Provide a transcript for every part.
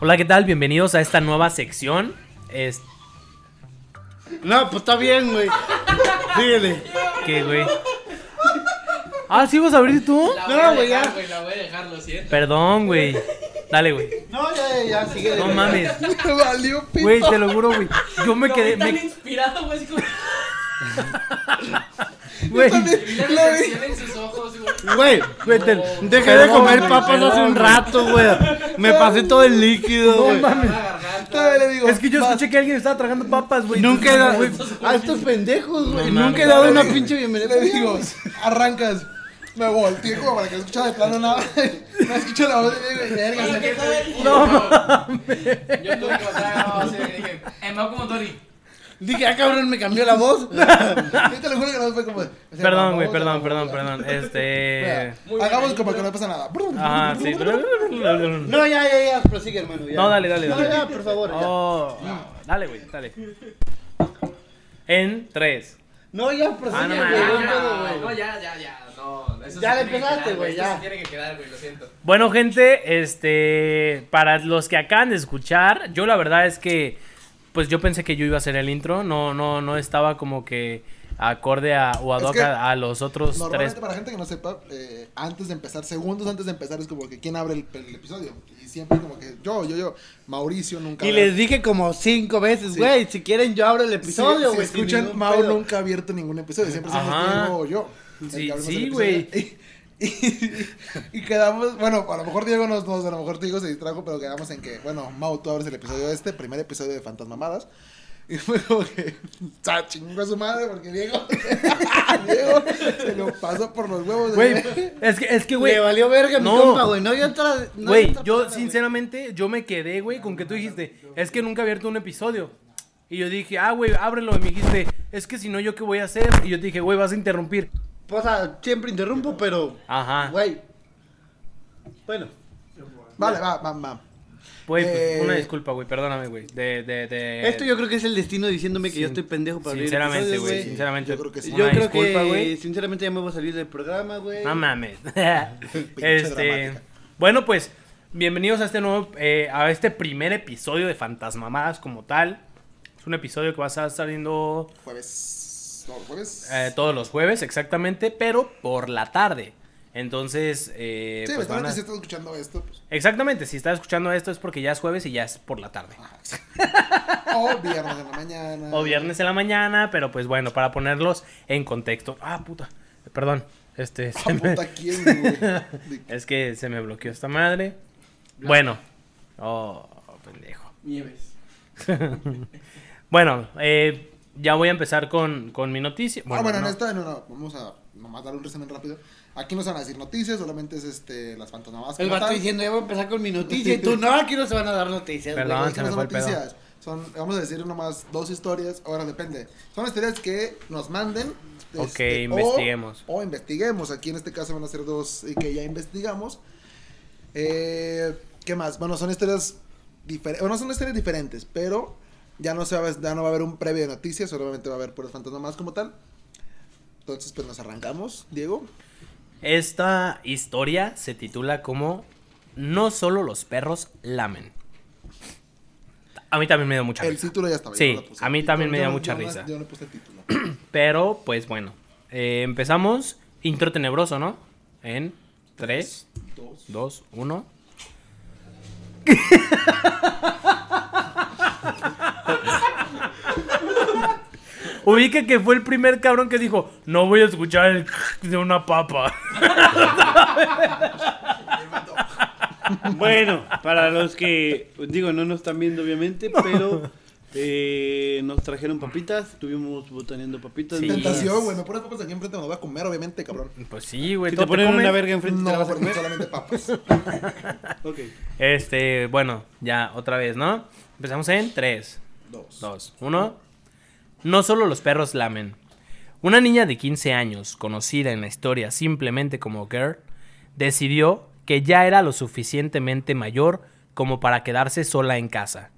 Hola, ¿qué tal? Bienvenidos a esta nueva sección. Es... No, pues está bien, güey. Síguele. ¿Qué, güey? Ah, ¿sí vas a abrir tú? La voy No, güey, ya. güey, la voy a dejar, lo siento. Perdón, güey. Dale, güey. No, ya, ya, ya, síguele. No mames. Me valió pito. Güey, te lo juro, güey. Yo me quedé. tan me- inspirado, güey, así como... Güey. En sus ojos, güey. Güey, Güey, dejé de comer papas hace un rato, güey. Me pasé todo el líquido, No güey. mames. La. Todavía le digo. Es que yo vas. escuché que alguien estaba tragando papas, güey. Nunca he dado. Güey, A estos pendejos, güey. No Nunca he mames. dado una pinche bienvenida. Le digo, arrancas. Me volteé como para que no escuchara de plano nada. No escucho la voz y digo, verga, Oye, se ¿qué quedó tal? No Yo tuve que pasar, no, sí, dije, eh, me hago como Tony. Dije, ah, cabrón, me cambió la voz. Yo te lo juro que no fue como. o sea, Perdón, güey, perdón, perdón, perdón. Este. Hagamos bien. como que no pasa nada. Ajá, sí. No, ya, ya, ya. Prosigue, hermano. Ya. No, dale, dale, No, dale. ya, por favor. ya. Oh, dale, güey, dale. En tres. No, ya, prosigue, Ah, no güey. no no, no, ya, ya, ya, no. eso Ya le empezaste, güey, ya. se tiene que quedar, güey, lo siento. Bueno, gente, este. Para los que acaban de escuchar, yo la verdad es que. Pues yo pensé que yo iba a hacer el intro. No, no, no estaba como que acorde a, o ad Es hoc que a, a los otros Normalmente tres. para gente que no sepa, eh, antes de empezar, segundos antes de empezar, es como que quién abre el, el episodio. Y siempre como que yo, yo, yo, Mauricio nunca. Y abre- les dije como cinco veces, Sí. güey, si quieren yo abro el episodio, güey. sin escuchan, Mau pedo. nunca ha abierto ningún episodio. Siempre o yo. el Sí, sí, güey. episodio. Y, quedamos, bueno, a lo mejor Diego nos, nos- a lo mejor Diego se distrajo, pero quedamos en que, bueno, Mau, tú abres el episodio este, primer episodio de Fantasmamadas. Y fue como que, ¡sa chingó a su madre! Porque Diego, Diego se lo pasó por los huevos. Güey, es que, es que, güey. Le valió verga No. mi compa, güey. No, yo otra. no Güey, yo palabra, güey. sinceramente, yo me quedé, güey, con que tú dijiste, es que nunca he abierto un episodio. Y yo dije, ah, güey, ábrelo. Y me dijiste, es que si no, ¿yo qué voy a hacer? Y yo te dije, güey, vas a interrumpir. O sea, siempre interrumpo, pero. Ajá. Güey. Bueno. Vale, va, va, va. Güey, pues, Eh, una disculpa, güey, perdóname, güey. De, de, de... Esto yo creo que es el destino diciéndome que yo estoy pendejo para Sinceramente, güey, sinceramente. Yo creo que sí. Yo Una creo disculpa, que, güey. sinceramente, ya me voy a salir del programa, güey. No mames. Este, bueno, pues, bienvenidos a este nuevo, eh, a este primer episodio de Fantasmamadas como tal. Es un episodio que va a estar saliendo Jueves. No, jueves. eh, todos los jueves, exactamente, pero por la tarde. Entonces, eh, sí, pues van eventualmente a- si estás escuchando esto, pues. Exactamente, si estás escuchando esto es porque ya es jueves y ya es por la tarde. O viernes en la mañana. O viernes en la mañana, pero pues bueno, para ponerlos en contexto. Ah, puta, perdón. Este, Ah, me- puta, ¿quién, güey? es que se me bloqueó esta madre. Bueno. Oh, pendejo. Nieves. Bueno, eh, ya voy a empezar con, con mi noticia. ah, bueno, no. en esta, no, no, vamos a nomás dar un resumen rápido. Aquí no se van a decir noticias, solamente es este, las fantasmadas. El vato diciendo, ya voy a empezar con mi noticia. Y tú, no, aquí no se van a dar noticias. Perdón. Güey, se me no fue son el pedo. noticias. Son, vamos a decir nomás dos historias. Ahora depende. Son historias que nos manden. Ok, este, o- investiguemos. O, investiguemos. Aquí en este caso van a ser dos y que ya investigamos. Eh, ¿Qué más? Bueno, son historias diferentes. Bueno, son historias diferentes, pero ya no, se va, a- ya no va a haber un previo de noticias. Solamente va a haber puros fantasmas como tal. Entonces, pues nos arrancamos, Diego. Esta historia se titula como No solo los perros lamen. A mí también me dio mucha El risa. título ya estaba. Sí, no a mí también me dio no- mucha yo no- risa. Yo no puse el título. Pero, pues bueno. eh, empezamos. Intro tenebroso, ¿no? En 3, Dos. 2, 1. Ubica que fue el primer cabrón que dijo, no voy a escuchar el de una papa. Bueno, para los que, digo, no nos están viendo obviamente, pero eh, nos trajeron papitas, estuvimos botaneando papitas. Sí. Tentación, güey. Me pones papas aquí enfrente, me lo voy a comer, obviamente, cabrón. Pues sí, güey. Si te ponen comes. una verga enfrente, ¿te la No, vas a comer? solamente papas. Ok. Este, bueno, ya otra vez, ¿no? Empezamos en 3, Dos. 2, 1. No solo los perros lamen. Una niña de 15 años, conocida en la historia simplemente como Girl, decidió que ya era lo suficientemente mayor como para quedarse sola en casa,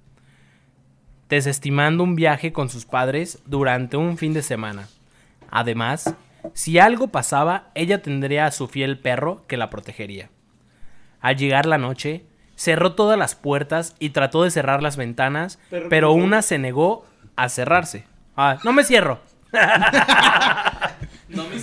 desestimando un viaje con sus padres durante un fin de semana. Además, si algo pasaba, ella tendría a su fiel perro que la protegería. Al llegar la noche, Cerró todas las puertas y trató de cerrar las ventanas, Pero una se negó a cerrarse. Ah, no me cierro. No me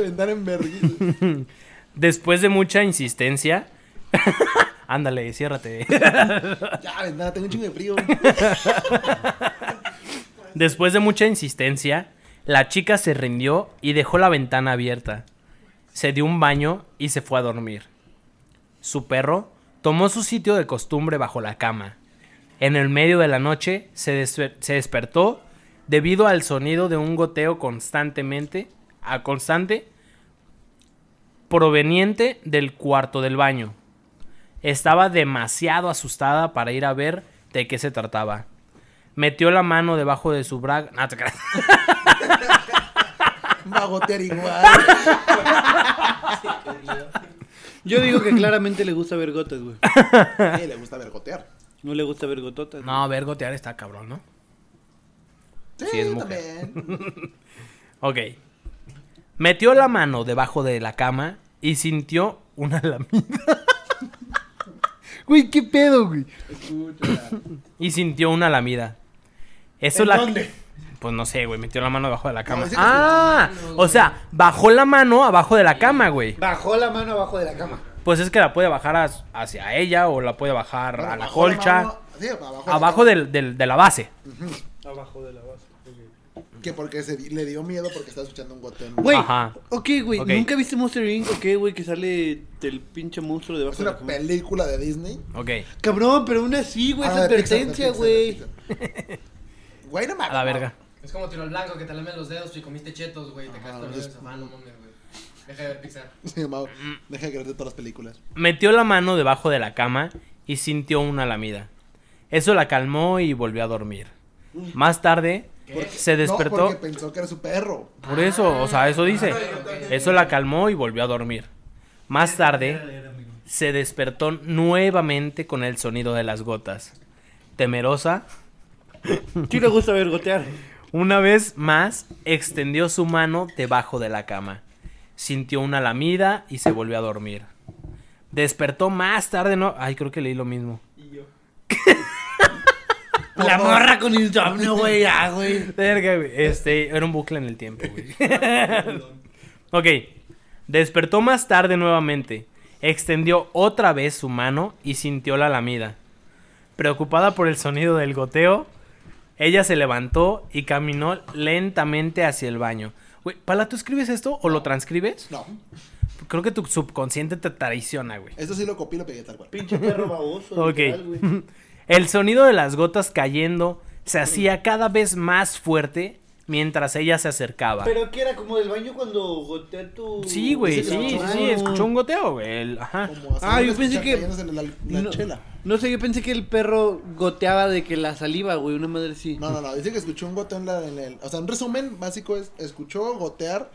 ventana en. Después de mucha insistencia... Ándale, ciérrate. Ya, ventana, tengo un chingo de frío. Después de mucha insistencia, la chica se rindió y dejó la ventana abierta. Se dio un baño y se fue a dormir. Su perro tomó su sitio de costumbre bajo la cama. En el medio de la noche se, desper- se despertó debido al sonido de un goteo constantemente, a constante, proveniente del cuarto del baño. Estaba demasiado asustada para ir a ver de qué se trataba. Metió la mano debajo de su braga. No, te creas. Va a gotear igual. Yo digo que claramente le gusta ver gotas, güey. Sí, le gusta ver gotear. No le gusta ver gototas. No, ver gotear está cabrón, ¿no? Sí, Sí, es mujer. también. Ok. Metió la mano debajo de la cama y sintió una lamida. Güey, qué pedo, güey. Escucha. Y sintió una lamida. Eso ¿En la. dónde? Pues no sé, güey. Metió la mano debajo de la cama. ah, o sea, bajó la mano abajo de la cama, güey. Bajó la mano abajo de la cama. Pues es que la puede bajar as- hacia ella o la puede bajar Bueno, a la colcha. mano- sí, abajo. de la abajo del, del- de la base. Abajo de la base. Que porque se, le dio miedo porque estaba escuchando un goteo. Güey, Ajá. ok, güey. Ok. ¿Nunca viste Monster Inc? Ok, güey, que sale del pinche monstruo debajo Es de la una cama. película de Disney. Ok. Cabrón, pero aún así, güey, es Ah, de de advertencia, de güey. Güey, no mames. A la verga. Es como tiro al blanco que te lamen los dedos y comiste chetos, güey. Te en el es- sofá, no mames. Deja de ver Pixar. Sí, Mau, deja de creerte todas las películas. Metió la mano debajo de la cama y sintió una lamida. Eso la calmó y volvió a dormir. Más tarde se No, despertó. porque pensó que era su perro. Por eso, o sea, eso dice. Eso la calmó y volvió a dormir. Más tarde se despertó nuevamente con el sonido de las gotas. Temerosa, Sí le gusta ver gotear. una vez más extendió su mano debajo de la cama. Sintió una lamida y se volvió a dormir. Despertó más tarde, no. Ay, creo que leí lo mismo. La morra con insomnio, güey, ah, güey. Verga, güey. Este, era un bucle en el tiempo, güey. ok. Despertó más tarde nuevamente. Extendió otra vez su mano y sintió la lamida. Preocupada por el sonido del goteo, ella se levantó y caminó lentamente hacia el baño. Güey, Pala, ¿tú escribes esto o lo transcribes? No. Creo que tu subconsciente te traiciona, güey. Esto sí lo copié y lo pegué tal cual. Pinche perro baboso. Ok. literal, güey. El sonido de las gotas cayendo se hacía cada vez más fuerte mientras ella se acercaba. Pero que era como del baño cuando gotea tu. Sí, güey, Sí, sí, sí, escuchó. sí, un goteo, güey. el- Ajá. Como así, Ah, yo pensé que- cayéndose La, la no, chela. no sé, yo pensé que el perro goteaba de que la saliva, güey, una madre así. No, no, no. Dice que escuchó un goteo en, la, en el. O sea, un resumen básico es: escuchó gotear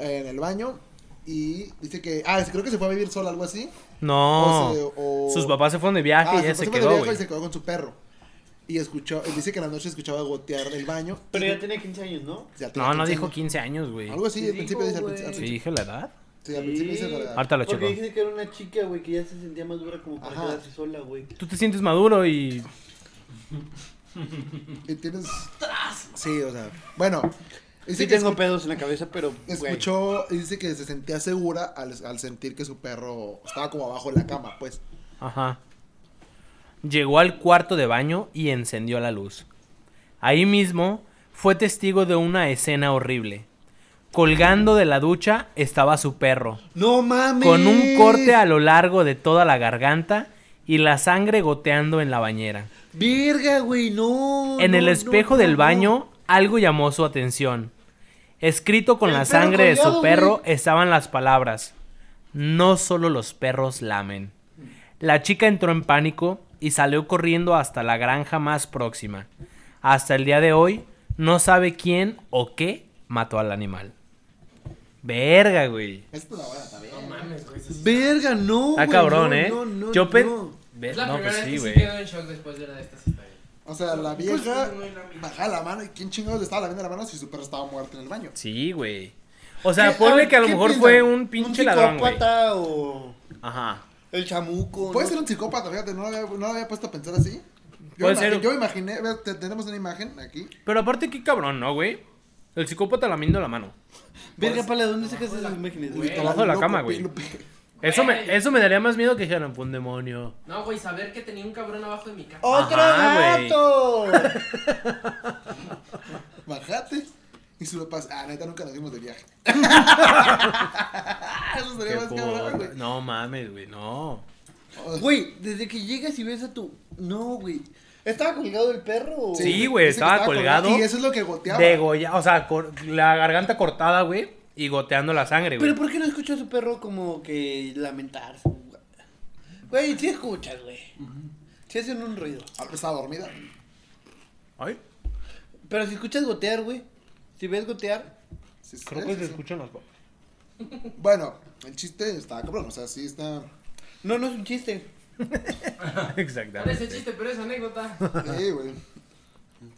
eh, en el baño. Y dice que. Ah, creo que se fue a vivir sola, algo así. No. O se- o- Sus papás se fueron de viaje Ah, y ella se se fue de quedó, viaje güey. y se quedó con su perro. Y escuchó. Dice que en la noche escuchaba gotear el baño. Pero ya tenía 15 años, ¿no? ya tenía No, no 15 dijo años. 15 años, güey. Algo así, Sí al principio dice. al güey. principio- Sí, dije la edad. Sí, al principio dice la verdad. Ahorita lo Porque dice que era una chica, güey, que ya se sentía más dura como para Ajá. quedarse sola, güey. Tú te sientes maduro y. Y tienes. Sí, o sea. Bueno. Dice Sí que tengo escu- pedos en la cabeza, pero, güey. escuchó y dice que se sentía segura al, al sentir que su perro estaba como abajo de la cama, pues. Ajá. Llegó al cuarto de baño y encendió la luz. Ahí mismo fue testigo de una escena horrible. Colgando de la ducha estaba su perro, ¡No mames! con un corte a lo largo de toda la garganta y la sangre goteando en la bañera. ¡Verga, güey! ¡No! En el espejo no, del baño, algo llamó su atención. Escrito con El la sangre de su perro güey. estaban las palabras: No solo los perros lamen. La chica entró en pánico y salió corriendo hasta la granja más próxima. Hasta el día de hoy, no sabe quién o qué mató al animal. Verga, güey. Esta es la buena también. No mames, güey. ¡Verga, no! Está güey, cabrón, no, ¿eh? No, no, Yo pe- no. Ve- Es la no, primera pues vez sí, güey. quedo en shock después de una de estas historias. O sea, la vieja baja la mano y quién chingados le estaba lavando la mano si su perro estaba muerto en el baño. Sí, güey. O sea, ¿Qué- ponle que a lo mejor piensan? fue un pinche ladrón, güey. psicópata o...? Ajá. El chamuco. Puede ¿no? ser un psicópata, fíjate, no lo había, no lo había puesto a pensar así. Yo, Puede ser. yo imaginé, ve, te- tenemos una imagen aquí. Pero aparte, qué cabrón, ¿no, güey? El psicópata lamiendo la mano. Verga, pala, ¿dónde sacas esas imágenes, güey? Abajo de la cama, güey. Eso me, Güey. eso me daría más miedo que dijeran, fue un demonio. No, güey, saber que tenía un cabrón abajo de mi casa. ¡Otro Ajá, güey. gato! Bajate. Y sube pasa. Ah, neta, nunca nos fuimos de viaje. Eso sería más cabrón, güey. No mames, güey, no. Güey, desde que llegas y ves a tu. No, güey. ¿Estaba colgado el perro? o- Sí, güey, estaba colgado. Y eso es lo que goteaba. Degolla, o sea, cor- la garganta cortada, güey, y goteando la sangre, güey. Pero ¿por qué no escuchó a su perro como que lamentarse? Güey, sí escuchas, güey. Sí hacen un ruido. Ah, Estaba dormida. Ay, Pero si escuchas gotear, güey. Si ves gotear. Sí, sí, creo que se escuchan los... Bueno, el chiste está cabrón. O sea, sí está. No, no es un chiste. Parece Exactamente. chiste, pero es anécdota. Sí, güey.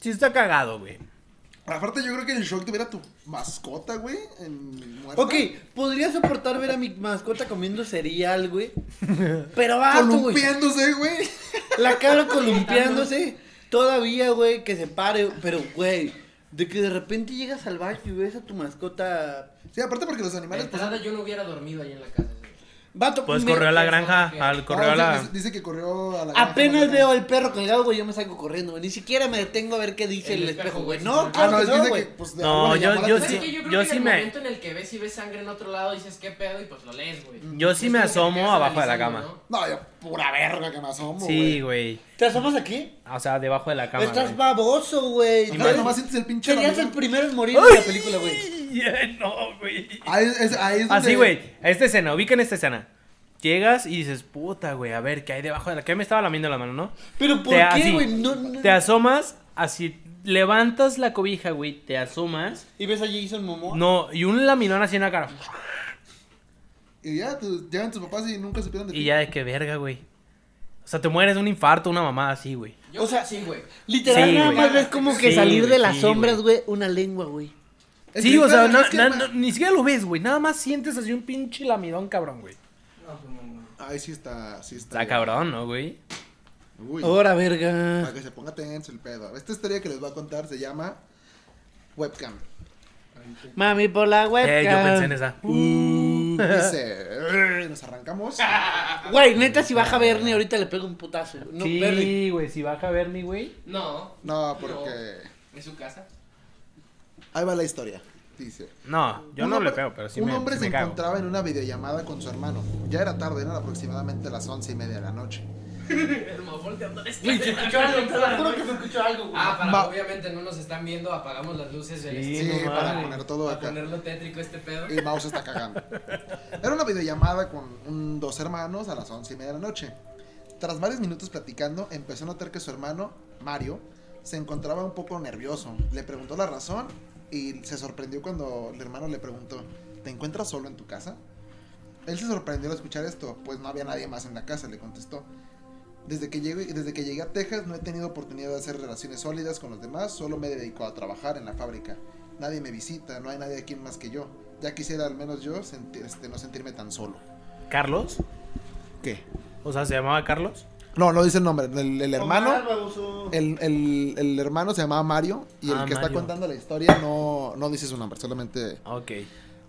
Sí está cagado, güey. Aparte, yo creo que el shock de ver a tu mascota, güey, en muerta. Ok, podría soportar ver a mi mascota comiendo cereal, güey. Pero va, güey. Columpiándose, güey. La cara columpiándose. Todavía, güey, que se pare. Pero, güey, de que de repente llegas al baño y ves a tu mascota. Sí, aparte porque los animales. pues, entrada yo no hubiera dormido ahí en la casa. Vato, Pues me- corrió a la granja, que- al no, a dice- la... dice, dice que corrió a la. Apenas granja, veo al perro colgado, güey, yo me salgo corriendo, güey. Ni siquiera me detengo a ver qué dice El el, espejo, güey. No, Ah, claro Ah, no, que es no, dice güey. que. Pues, de No, yo- yo ¿Sabes sí- qué? Yo creo yo que sí en me- el momento en el que ves y ves sangre en otro lado dices qué pedo y pues lo lees, güey. Yo sí me que asomo abajo de la cama. ¿no? No, yo, pura verga que me asomo, Sí, güey. ¿Te asomas aquí? O sea, debajo de la cama, Estás baboso, güey. Ajá, nomás sientes el pinche. Serías el primero en morir en la película, güey. Ay, no, güey. Ahí es, ahí es donde- Así, güey. Esta escena, ubican esta escena. Llegas y dices, puta, güey, a ver, ¿qué hay debajo de la... ¿Qué me estaba lamiendo la mano, no? Pero ¿por Te- qué, güey? No, no. Te asomas, así, levantas la cobija, güey, te asomas. ¿Y ves a Jason Momoa? No, y un laminón así en la cara. Y ya, tu- llegan tus papás y nunca supieron de ti. Y ya de qué verga, güey. O sea, te mueres de un infarto, una mamada así, güey. O sea, sí, güey. Literal, Sí, nada güey. más ves como que Sí, salir güey, de las sí, sombras, güey, una lengua, güey. Sí, o sea, claro, no- es que- na- no- ni siquiera lo ves, güey. Nada más sientes así un pinche lamidón, cabrón, güey. No, pues no, no. Ahí sí está, sí está. Está cabrón, ¿no, güey? Uy, Ahora, para verga. que se ponga tenso el pedo. Esta historia que les voy a contar se llama Webcam. Mami, por la webcam. Eh, yo pensé en esa. Uh, dice, nos arrancamos. Güey, neta, si baja Bernie, ahorita le pego un putazo. No, Bernie. sí, güey, si baja Bernie, güey. No. No, porque ¿Es su casa? Ahí va la historia. Dice, No, yo un no hombre- le pego, pero sí un me, hombre sí se me cago. encontraba en una videollamada con su hermano. Ya era tarde, eran aproximadamente las once y media de la noche. El Güey, se escuchó algo, te juro que se escuchó algo, güey. Ah, para Va- obviamente no nos están viendo, apagamos las luces del Sí, estudio. Sí, no para poner todo Para acá. ponerlo tétrico este pedo. Y Mouse está cagando. Era una videollamada con un- dos hermanos a las once y media de la noche. Tras varios minutos platicando, empezó a notar que su hermano, Mario, se encontraba un poco nervioso. Le preguntó la razón y se sorprendió cuando el hermano le preguntó, ¿te encuentras solo en tu casa? Él se sorprendió al escuchar esto, pues no había nadie más en la casa, le contestó. Desde que, llegué, desde que llegué a Texas no he tenido oportunidad de hacer relaciones sólidas con los demás, solo me dedico a trabajar en la fábrica. Nadie me visita, no hay nadie aquí más que yo. Ya quisiera al menos yo este, no sentirme tan solo. ¿Carlos? ¿Qué? O sea, ¿se llamaba Carlos? No, no dice el nombre. El, el hermano, el, el- el hermano se llamaba Mario y el Ah, que está contando la historia no, no dice su nombre, solamente Ok.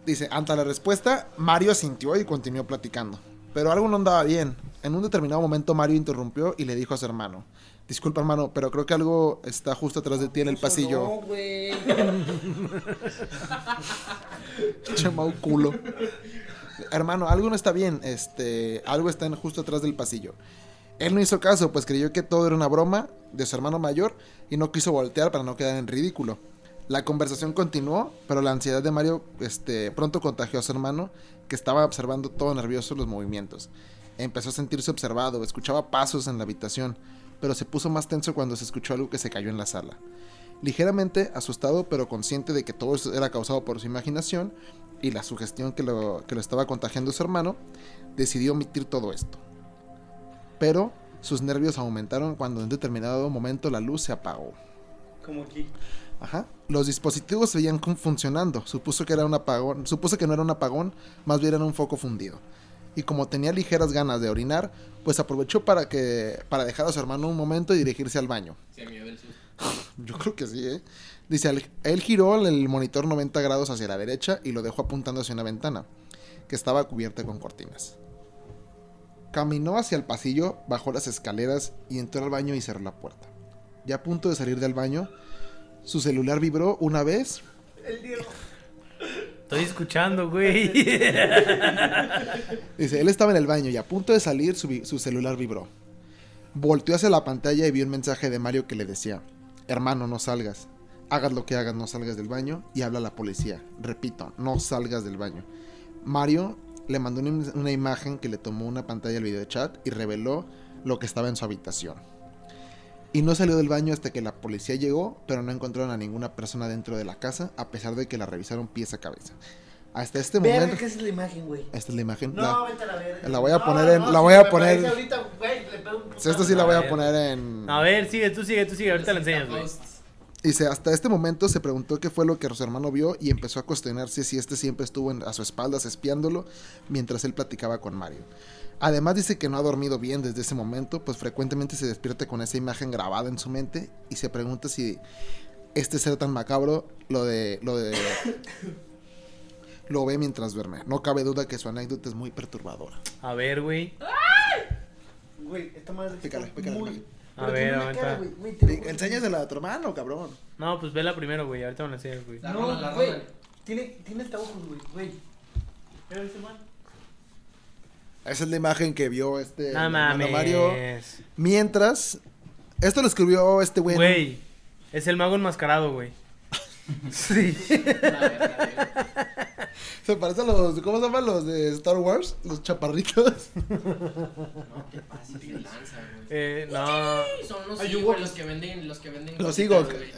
Dice, ante la respuesta, Mario asintió y continuó platicando. Pero algo no andaba bien. En un determinado momento Mario interrumpió y le dijo a su hermano, disculpa hermano, pero creo que algo está justo atrás de ti en el No, pasillo. güey. Che, mau culo. hermano, algo no está bien, este, algo está justo atrás del pasillo. Él no hizo caso, pues creyó que todo era una broma de su hermano mayor y no quiso voltear para no quedar en ridículo. La conversación continuó, pero la ansiedad de Mario este, pronto contagió a su hermano, que estaba observando todo nervioso los movimientos. Empezó a sentirse observado, escuchaba pasos en la habitación, pero se puso más tenso cuando se escuchó algo que se cayó en la sala. Ligeramente asustado, pero consciente de que todo eso era causado por su imaginación y la sugestión que lo, que lo estaba contagiando su hermano, decidió omitir todo esto. Pero sus nervios aumentaron cuando en determinado momento la luz se apagó. Como aquí. Ajá. Los dispositivos se veían con- funcionando. Supuso que era un apagón. Supuso que no era un apagón, más bien era un foco fundido. y como tenía ligeras ganas de orinar, pues aprovechó para que para dejar a su hermano un momento y dirigirse al baño. Susto. Yo creo que sí, ¿eh? Dice, él giró el monitor 90 grados hacia la derecha y lo dejó apuntando hacia una ventana, que estaba cubierta con cortinas. Caminó hacia el pasillo, bajó las escaleras y entró al baño y cerró la puerta. Ya a punto de salir del baño, su celular vibró una vez Estoy escuchando, güey. Dice, él estaba en el baño y a punto de salir su, su celular vibró. Volteó hacia la pantalla y vio un mensaje de Mario que le decía, hermano, no salgas. Hagas lo que hagas, no salgas del baño. Y habla a la policía. Repito, no salgas del baño. Mario le mandó una, una imagen que le tomó una pantalla del video chat y reveló lo que estaba en su habitación. Y no salió del baño hasta que la policía llegó, pero no encontraron a ninguna persona dentro de la casa, a pesar de que la revisaron pies a cabeza. Hasta este Verga, momento... ¿qué es la imagen, güey? Esta es la imagen. No, la- vete a la verga. la voy a No, poner en- no, la si voy a poner- ahorita, güey, le pego un Sí, esta sí la A voy a ver. poner en... A ver, sigue, tú sigue, tú sigue. Ahorita la enseñas, güey. Dice, hasta este momento se preguntó qué fue lo que su hermano vio y empezó a cuestionarse si este siempre estuvo en- a su espaldas espiándolo mientras él platicaba con Mario. Además dice que no ha dormido bien desde ese momento, pues frecuentemente se despierta con esa imagen grabada en su mente y se pregunta si este ser tan macabro lo de lo de lo ve mientras duerme. No cabe duda que su anécdota es muy perturbadora. A ver, güey. Güey, esta madre está Pícale, pícale, muy... pícale. A Pero ver, tiene una aguanta. Enséñasela a tu hermano, cabrón. No, pues vela primero, güey. Ahorita me la enseñas, güey. No, güey. Tiene, tiene hasta ojos, güey, güey. Mira ese man. Esa es la imagen que vio este No mames. Mario. Mientras, esto lo escribió este güey. Güey, es el mago enmascarado, güey. Sí. La güey. Se parece a los, ¿cómo se llaman los de Star Wars? Los chaparritos. No te pases de lanza, güey. Eh, no. Son los Ay, los que venden, los que venden. Los güey.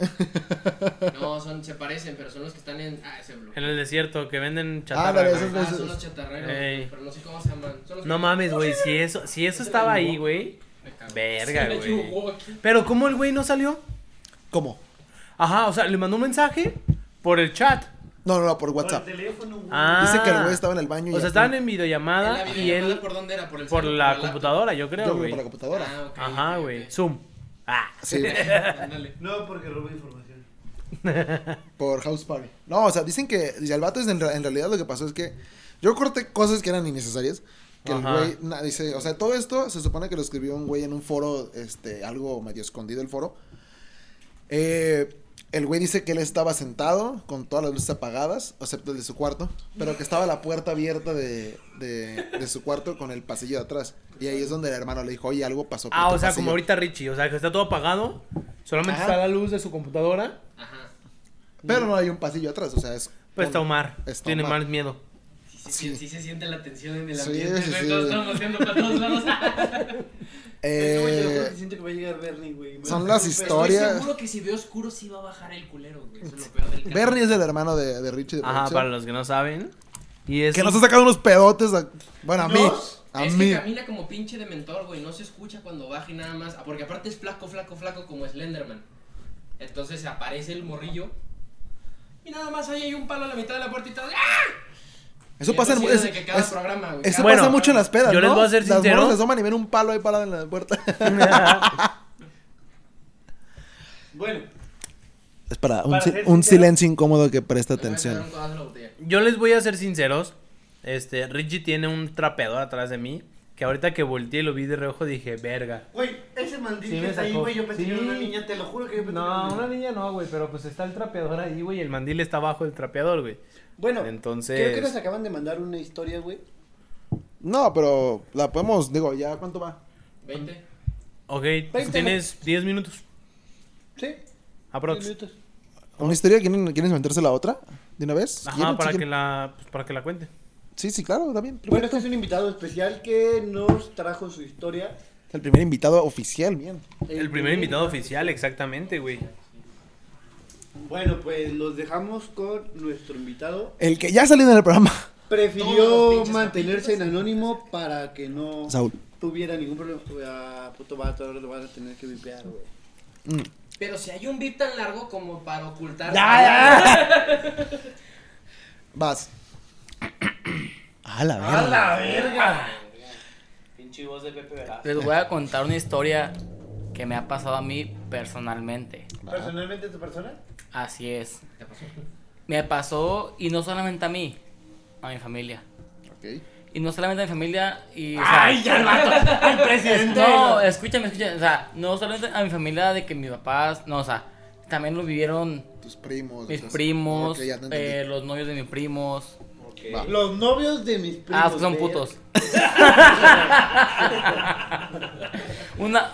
No, son, se parecen, pero son los que están en. Ah, ese blue. En el desierto, que venden Ah, chatarra. güey. Ah, esos- son los chatarreros, Ey. güey, pero no sé cómo se llaman. Son los No que- mames, güey. Si eso, si eso estaba ahí, güey. Me cago. Verga, güey. aquí. Pero, ¿cómo el güey no salió? ¿Cómo? Ajá, o sea, le mandó un mensaje por el chat. No, no, no, por Por WhatsApp. el teléfono, güey. Ah. Dice que el güey estaba en el baño y O sea, estaban en En videollamada la y videollamada, él ¿Por dónde era? ¿Por el por la computadora, yo Yo creo, creo güey. por la computadora. Ah, ok. Ajá, güey. Zoom. Ah. Sí. No, porque robé información. por House Party. No, o sea, dicen que y el vato es en, re- en realidad lo que pasó es que yo corté cosas que eran innecesarias. Que el güey dice, o sea, todo esto se supone que lo escribió un güey en un foro, este, algo medio escondido el foro. Eh, el güey dice que él estaba sentado con todas las luces apagadas, excepto el de su cuarto, pero que estaba la puerta abierta de, de, de su cuarto con el pasillo de atrás. Y ahí es donde el hermano le dijo, oye, algo pasó. por Ah, tu o sea, pasillo". como ahorita Richie. O sea, que está todo apagado. Solamente Ajá. está la luz de su computadora. Ajá. Pero no hay un pasillo atrás, o sea, es... Pues está Omar. Está Tiene Omar. más miedo. Sí, sí, Sí. se siente la tensión en el Sí, ambiente. sí, güey, sí. Todos estamos haciendo para todos lados. Eh, Es que, güey, te lo juro que siento que va a llegar Bernie, güey. Son las un historias. Estoy seguro que si veo oscuro sí va a bajar el culero, güey. Eso es lo peor del caso. Bernie es el hermano de, de Richie de Ajá, para los que no saben. Y es Que nos ha sacado unos pedotes. a- bueno, a mí. ¿Nos? A es mí. que camina como pinche de mentor, güey. No se escucha cuando baja y nada más. Ah, Porque aparte es flaco, flaco, flaco como Slenderman. Entonces aparece el morrillo. Y nada más ahí hay un palo a la mitad de la puertita. ¡Ah! Eso pasa en es es- que programa, güey. Eso Bueno, pasa mucho en las pedas, yo les ¿no? voy a ser Las sincero. morras se asoman y ven un palo ahí parado en la puerta. Bueno, es para un, Para un sincero- silencio incómodo que presta atención. un. Yo les voy a ser sinceros. Este, Richie tiene un trapeador atrás de mí. Que ahorita que volteé y lo vi de reojo dije, verga. güey, ese mandil Sí, que está ahí, güey, yo pensé que era Sí. una niña, te lo juro que yo pensé que era No, una una niña. no, güey, pero pues está el trapeador ahí, güey, y el mandil está abajo del trapeador, güey. Bueno, Entonces- creo que nos acaban de mandar una historia, güey. No, pero la podemos, digo, ¿ya cuánto va? 20. Ok, pues tienes 10 minutos. Sí, Aprox. minutos. ¿Una historia? ¿Quieren, ¿Quieres meterse la otra? ¿De una vez? Ajá, para ¿Sí que quieren? la pues, para que la cuente. Sí, sí, claro, está bien. Bueno, perfecto. este es un invitado especial que nos trajo su historia. El primer invitado oficial, bien. El primer invitado oficial, exactamente, güey. Bueno, pues los dejamos con nuestro invitado. El que ya salió en el programa. Prefirió mantenerse en anónimo para que no Saúl. tuviera ningún problema. Ah, puto vato, ahora lo van a tener que vipear, güey. Mm. Pero si hay un beat tan largo como para ocultar. Ya, ya. Vas. A la ¡A la verga! Pinche voz de Pepe Velasco. Les voy a contar una historia que me ha pasado a mí personalmente. ¿Personalmente tu persona? Así es. ¿Qué pasó? Me pasó, y no solamente a mí, a mi familia. Ok. Y no solamente a mi familia y... o sea, ¡Ay, ya el vato! ¡Ay, presidente! No, escúchame, escúchame. O sea, no solamente a mi familia de que mis papás, no, o sea, también lo vivieron Tus primos. mis primos, Ok, ya te entendí. eh, los novios de mis primos. Va. Los novios de mis primos. Ah, son putos. Una.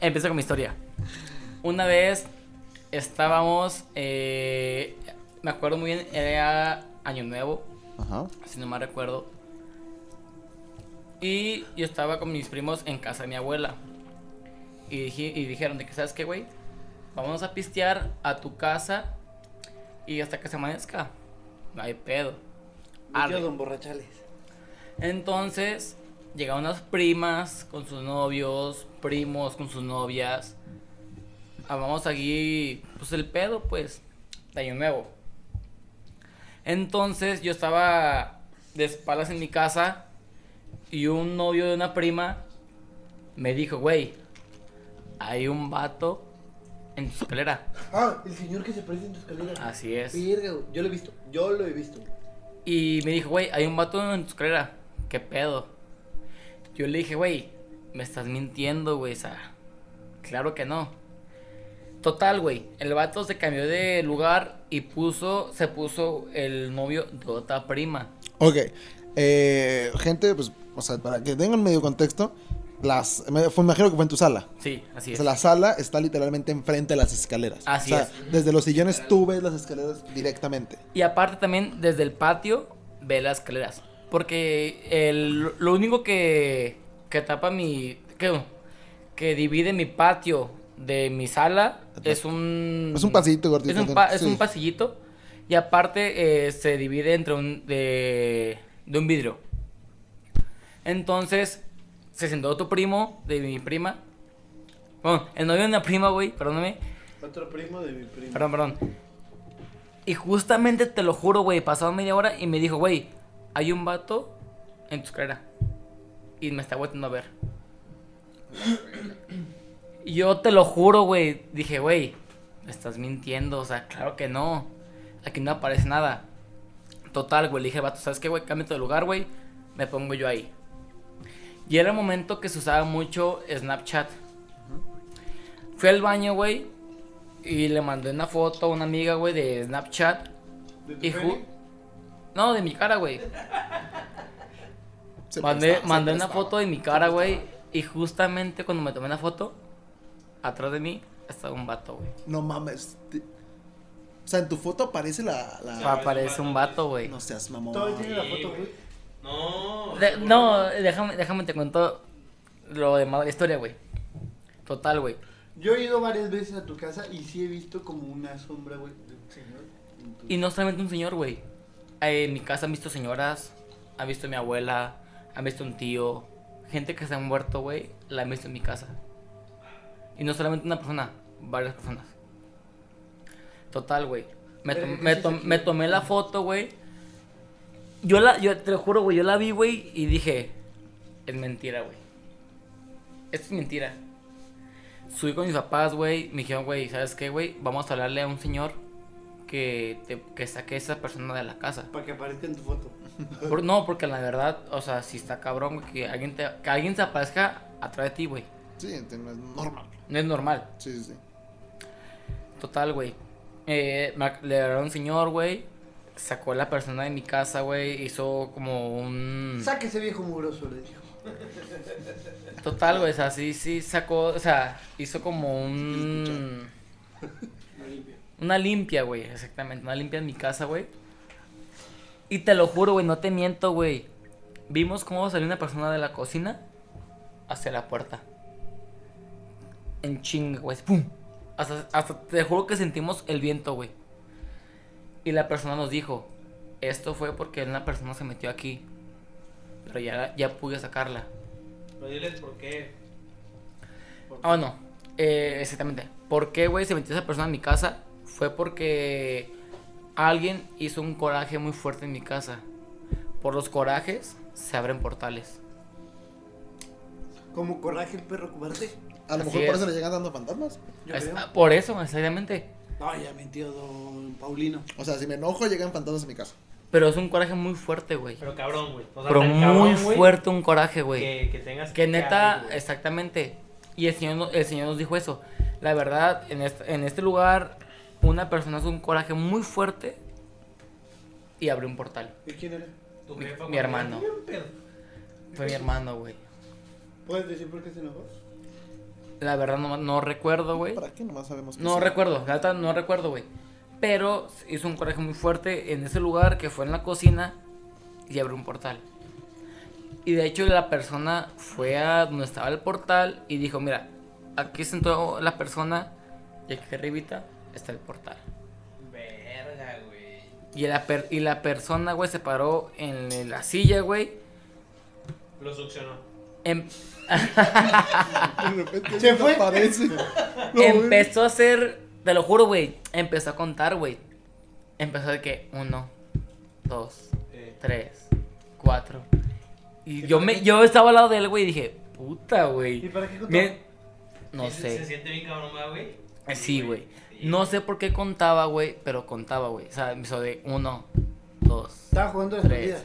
Empiezo con mi historia. Una vez estábamos. eh, me acuerdo muy bien, era Año Nuevo, Ajá. si no mal recuerdo. Y yo estaba con mis primos en casa de mi abuela. Y, dije, y dijeron: de que, ¿Sabes qué, güey? Vamos a pistear a tu casa y hasta que se amanezca. No hay pedo. Arre. quiero emborrachales. Entonces, llegaron unas primas con sus novios, primos con sus novias. Vamos aquí, pues el pedo, pues, de año nuevo. Entonces, yo estaba de espaldas en mi casa y un novio de una prima me dijo, güey, hay un vato en tu escalera. Ah, el señor que se parece en tu escalera. Así es. Yo lo he visto. Yo lo he visto. Y me dijo, güey, hay un vato en tu escalera. ¿Qué pedo? Yo le dije, güey, me estás mintiendo, güey. O sea, claro que no. Total, güey. El vato se cambió de lugar y puso, se puso el novio de otra prima. Ok. Eh, gente, pues, o sea, para que tengan medio contexto, las, me, fue- me imagino que fue en tu sala. Sí, así O es. sea, la sala está literalmente enfrente de las escaleras. Así o sea, es. Desde los sillones tú ves las escaleras directamente. Y aparte también desde el patio ve las escaleras. Porque el, lo único que, que tapa mi... Que, que divide mi patio de mi sala es un... Es un pasillito gordito. Es un, pa- es sí. un pasillito. Y aparte eh, se divide entre un... De, de un vidrio. Entonces se sentó otro primo de mi prima. Bueno, el novio de una prima, güey, perdóname. Otro primo de mi primo. Perdón, perdón. Y justamente te lo juro, güey, pasaba media hora y me dijo, güey, hay un vato en tu escalera. Y me está volviendo a ver. Y yo te lo juro, güey. Dije, güey, me estás mintiendo. O sea, claro que no. Aquí no aparece nada. Total, güey. Le dije, vato, ¿sabes qué, güey? Cámbiate de lugar, güey. Me pongo yo ahí. Y era el momento que se usaba mucho Snapchat. Fui al baño, güey. Y le mandé una foto a una amiga, güey, de Snapchat. ¿De tu Y ju- pene? No, de mi cara, güey. Se Mandé, prestaba, se mandé una prestaba. foto de mi cara, güey. Y justamente cuando me tomé la foto, atrás de mí estaba un vato, güey. No mames. te- O sea, en tu foto aparece la. la- Pa- Aparece un vato, güey. No seas mamón. Todavía tiene la foto, güey. No. De- no, déjame, déjame te cuento lo demás de la historia, güey. Total, güey. Yo he ido varias veces a tu casa y sí he visto como una sombra, güey, de un señor. tu- Y no solamente un señor, güey. Eh, En mi casa han visto señoras, han visto a mi abuela, han visto un tío. Gente que se han muerto, güey, la han visto en mi casa. Y no solamente una persona, varias personas. Total, güey. Me tomé la foto, güey. Yo la, yo te lo juro, güey, yo la vi, güey, y dije, es mentira, güey. Esto es mentira. Subí con mis papás, güey, me dijeron, güey, ¿sabes qué, güey? Vamos a hablarle a un señor que, te- que saque a esa persona de la casa. Para que aparezca en tu foto. Por- no, porque la verdad, o sea, si está cabrón, güey, que alguien, te, que alguien se aparezca atrás de ti, güey. Sí, no es normal. No es normal. Sí, sí, sí. Total, güey. Eh, le agarró un señor, güey. Sacó a la persona de mi casa, güey. Hizo como un... Saque ese viejo mugroso, le dijo. Total, güey. O sea, sí, sí sacó... O sea, hizo como un... Una limpia, güey. Exactamente. Una limpia en mi casa, güey. Y te lo juro, güey. No te miento, güey. Vimos cómo salió una persona de la cocina hacia la puerta. En chinga, güey. ¡Pum! Hasta, hasta te juro que sentimos el viento, güey. Y la persona nos dijo, esto fue porque una persona se metió aquí. Pero ya, ya pude sacarla. Pero diles por qué. ¿Por Ah, no. Eh, exactamente. ¿Por qué, güey, se metió esa persona en mi casa? Fue porque alguien hizo un coraje muy fuerte en mi casa. por los corajes se abren portales. Como coraje el perro cobarde. A lo Así mejor por es. eso le llegan dando fantasmas. Yo Es- creo. por eso, exactamente. No, ya mintió don Paulino. O sea, si me enojo, llegan fantasmas a mi casa. Pero es un coraje muy fuerte, güey. Pero cabrón, güey. O sea, Pero muy cabrón, güey, fuerte un coraje, güey. Que, que tengas Que neta, abrir, güey. exactamente. Y el señor, el señor nos dijo eso. La verdad, en este, en este lugar, una persona hace un coraje muy fuerte y abrió un portal. ¿Y quién era? Tu mi- jefa, mi hermano. Fue mi hermano, güey. ¿Puedes decir por qué se enojó? La verdad no, no recuerdo, güey. ¿Para qué? Nomás sabemos que No recuerdo, la no recuerdo, güey. Pero hizo un coraje muy fuerte en ese lugar que fue en la cocina y abrió un portal. Y de hecho la persona fue a donde estaba el portal y dijo, mira, aquí sentó la persona y aquí arribita está el portal. Verga, güey. Y la, per- y la persona, güey, se paró en la silla, güey. Lo succionó. Em- De repente Se alguien fue. aparece. No, güey. empezó a hacer, te lo juro, güey, empezó a contar, güey. Empezó de que uno, dos, Eh. tres, cuatro. Y yo me, yo estaba al lado de él, güey, y dije, puta, ¿Y güey. para qué contó? No ¿Se- ¿Se sé. siente bien cabrón, ¿verdad, güey? Sí, güey. No sé por qué contaba, güey, pero contaba, güey. O sea, empezó de uno, dos. Estaba jugando Tres.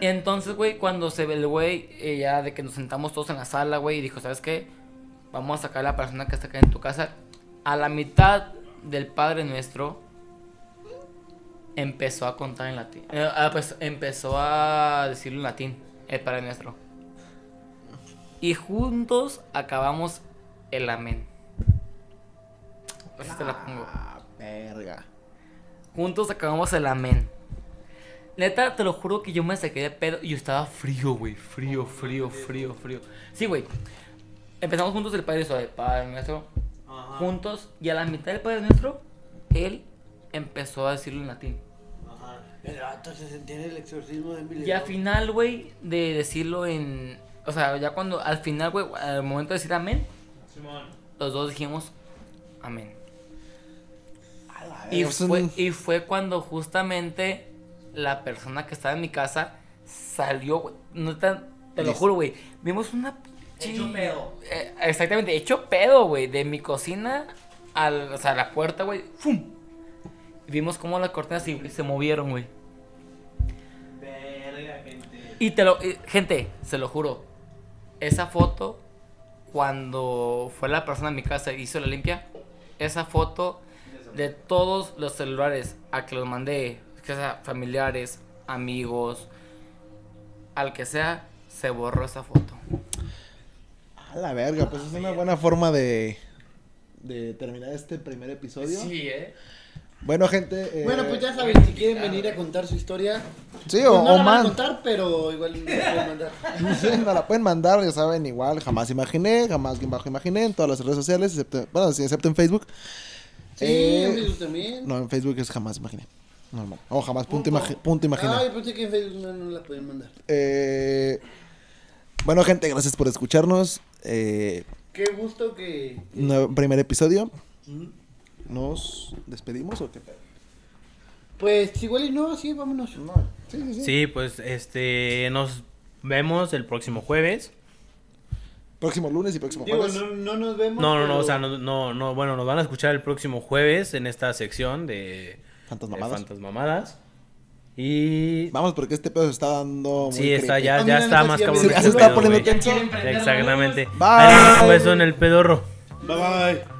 Y entonces, güey, cuando se ve el güey, eh, ya de que nos sentamos todos en la sala, güey, y dijo, ¿sabes qué? Vamos a sacar a la persona que está acá en tu casa. A la mitad del Padre Nuestro, empezó a contar en latín. Eh, ah, pues empezó a decirlo en latín, el Padre Nuestro. Y juntos acabamos el amén. Así te la pongo. Ah, verga. Juntos acabamos el amén. Neta, te lo juro que yo me saqué de pedo y yo estaba frío, güey. Frío, frío, frío, frío. Sí, güey. Empezamos juntos el Padre Nuestro, el Padre Nuestro. Ajá. Juntos. Y a la mitad del Padre Nuestro, él empezó a decirlo en latín. Ajá. El vato se sentía en el exorcismo de Emily. Y al final, güey, de decirlo en... O sea, ya cuando... Al final, güey, al momento de decir amén, Simón. los dos dijimos amén. Y fue, y fue cuando justamente la persona que estaba en mi casa salió, güey. No te, te lo juro, güey. Vimos una pinche- Hecho pedo. Eh, exactamente, hecho pedo, güey. De mi cocina al, o sea, a la puerta, güey. ¡Fum! Y vimos cómo las cortinas güey, se movieron, güey. Verga, gente. Y te lo. gente, se lo juro. Esa foto, cuando fue la persona en mi casa y hizo la limpia, esa foto de todos los celulares a que los mandé, que sea familiares, amigos, al que sea, se borró esa foto. A la verga, pues es una buena forma de, de terminar este primer episodio. eh. Bueno, gente. eh, Bueno, pues ya saben, si quieren venir a contar su historia. Sí, pues o, no o la van a man. contar, pero igual nos pueden mandar. Sí, nos la pueden mandar, ya saben, igual, jamás imaginé, jamás guion bajo imaginé, en todas las redes sociales, excepto, bueno, sí, excepto en Facebook. Sí, Eh, en Facebook también. No, en Facebook es jamás imaginé. Normal. O jamás punto, Punto. imagi- punto imaginé. Ay, pensé que en Facebook no, no la pueden mandar. Eh, bueno, gente, gracias por escucharnos. Eh, Qué gusto que. nuevo- primer episodio. ¿Nos despedimos o qué pedo? Pues igual y no, sí, vámonos. No. Sí, sí, sí. Sí, pues este. Nos vemos el próximo jueves. Próximo lunes y próximo Digo, jueves. no, no nos vemos. No, no, no, pero- o sea, no, no, no, bueno, nos van a escuchar el próximo jueves en esta sección de, Tantas de mamadas. Fantasmamadas. Y Vamos, porque este pedo se está dando muy sí, está, ya, Ah, ya está más cabrón. se está pedo, poniendo tenso. ¿Quieren prender la Exactamente. Bye. Ahí beso en el pedorro. Bye bye.